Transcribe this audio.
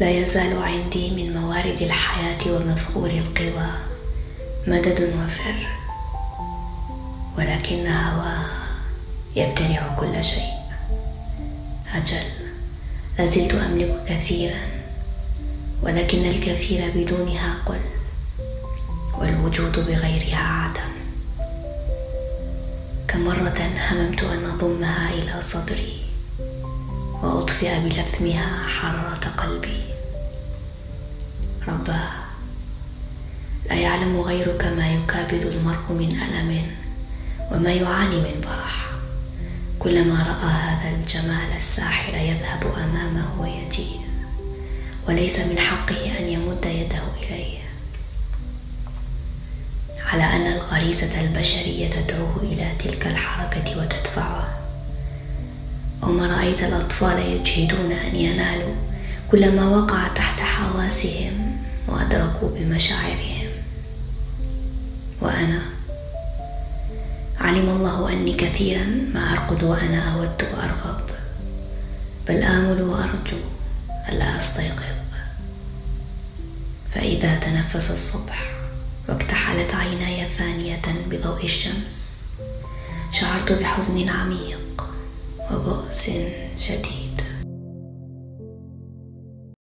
لا يزال عندي من موارد الحياة ومذخور القوى مدد وفر ولكن هواها يبتلع كل شيء. أجل لازلت أملك كثيرا ولكن الكثير بدونها قل والوجود بغيرها عدم كم مرة هممت وأطفئ بلثمها حرارة قلبي. رباه لا يعلم غيرك ما يكابد المرء من ألم وما يعاني من برح. كلما رأى هذا الجمال الساحر يذهب أمامه ويجيء وليس من حقه أن يمد يده إليه. على أن الغريزة البشرية تدعوه إلى تلك الحركة وتدفعه. وما رأيت الأطفال يجهدون أن ينالوا كل ما وقع تحت حواسهم وأدركوا بمشاعرهم. وأنا علم الله أني كثيرا ما أرقد وأنا أود وأرغب بل آمل وأرجو ألا أستيقظ. فإذا تنفس الصبح واكتحلت عيناي ثانية بضوء الشمس شعرت بحزن عميق. وبؤس شديد